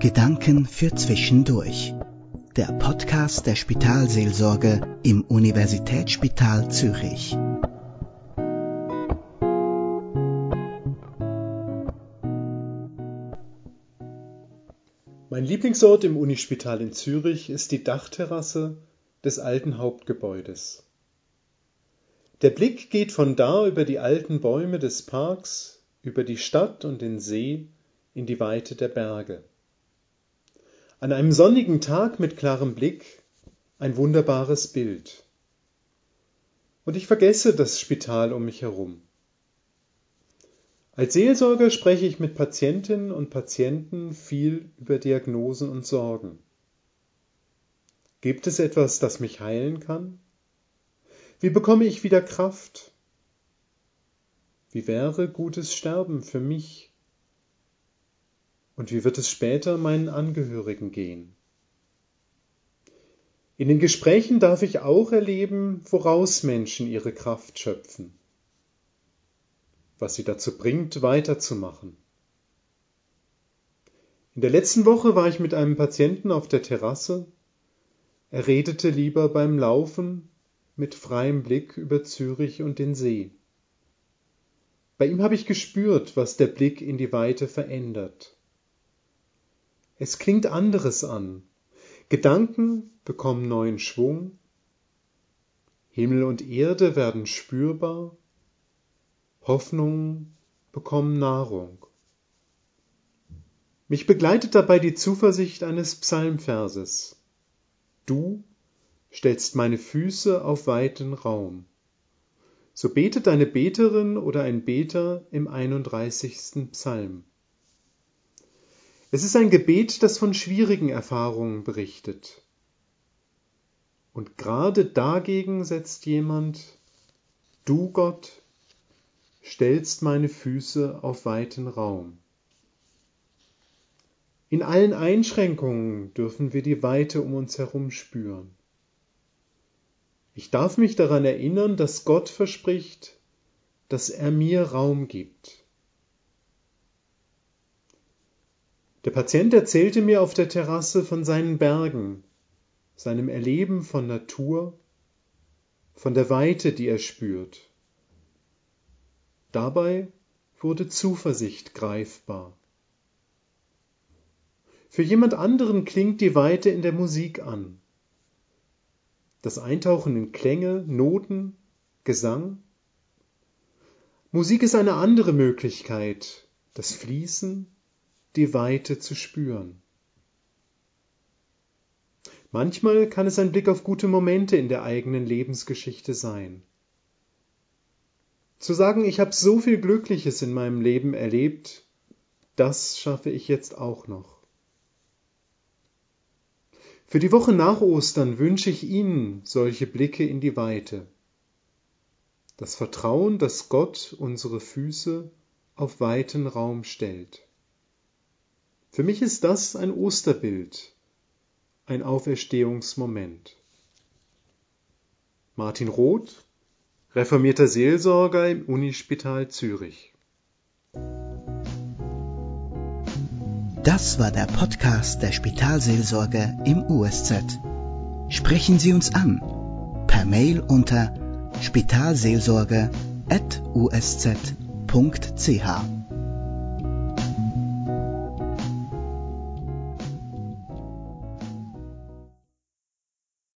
Gedanken für Zwischendurch. Der Podcast der Spitalseelsorge im Universitätsspital Zürich. Mein Lieblingsort im Unispital in Zürich ist die Dachterrasse des alten Hauptgebäudes. Der Blick geht von da über die alten Bäume des Parks, über die Stadt und den See in die Weite der Berge. An einem sonnigen Tag mit klarem Blick ein wunderbares Bild. Und ich vergesse das Spital um mich herum. Als Seelsorger spreche ich mit Patientinnen und Patienten viel über Diagnosen und Sorgen. Gibt es etwas, das mich heilen kann? Wie bekomme ich wieder Kraft? Wie wäre gutes Sterben für mich? Und wie wird es später meinen Angehörigen gehen? In den Gesprächen darf ich auch erleben, woraus Menschen ihre Kraft schöpfen, was sie dazu bringt, weiterzumachen. In der letzten Woche war ich mit einem Patienten auf der Terrasse. Er redete lieber beim Laufen mit freiem Blick über Zürich und den See. Bei ihm habe ich gespürt, was der Blick in die Weite verändert. Es klingt anderes an. Gedanken bekommen neuen Schwung. Himmel und Erde werden spürbar. Hoffnungen bekommen Nahrung. Mich begleitet dabei die Zuversicht eines Psalmverses. Du stellst meine Füße auf weiten Raum. So betet eine Beterin oder ein Beter im 31. Psalm. Es ist ein Gebet, das von schwierigen Erfahrungen berichtet. Und gerade dagegen setzt jemand, du Gott, stellst meine Füße auf weiten Raum. In allen Einschränkungen dürfen wir die Weite um uns herum spüren. Ich darf mich daran erinnern, dass Gott verspricht, dass er mir Raum gibt. Der Patient erzählte mir auf der Terrasse von seinen Bergen, seinem Erleben von Natur, von der Weite, die er spürt. Dabei wurde Zuversicht greifbar. Für jemand anderen klingt die Weite in der Musik an das Eintauchen in Klänge, Noten, Gesang. Musik ist eine andere Möglichkeit, das Fließen, die Weite zu spüren. Manchmal kann es ein Blick auf gute Momente in der eigenen Lebensgeschichte sein. Zu sagen, ich habe so viel Glückliches in meinem Leben erlebt, das schaffe ich jetzt auch noch. Für die Woche nach Ostern wünsche ich Ihnen solche Blicke in die Weite. Das Vertrauen, dass Gott unsere Füße auf weiten Raum stellt. Für mich ist das ein Osterbild, ein Auferstehungsmoment. Martin Roth, reformierter Seelsorger im Unispital Zürich. Das war der Podcast der Spitalseelsorge im USZ. Sprechen Sie uns an per Mail unter spitalseelsorge.usz.ch.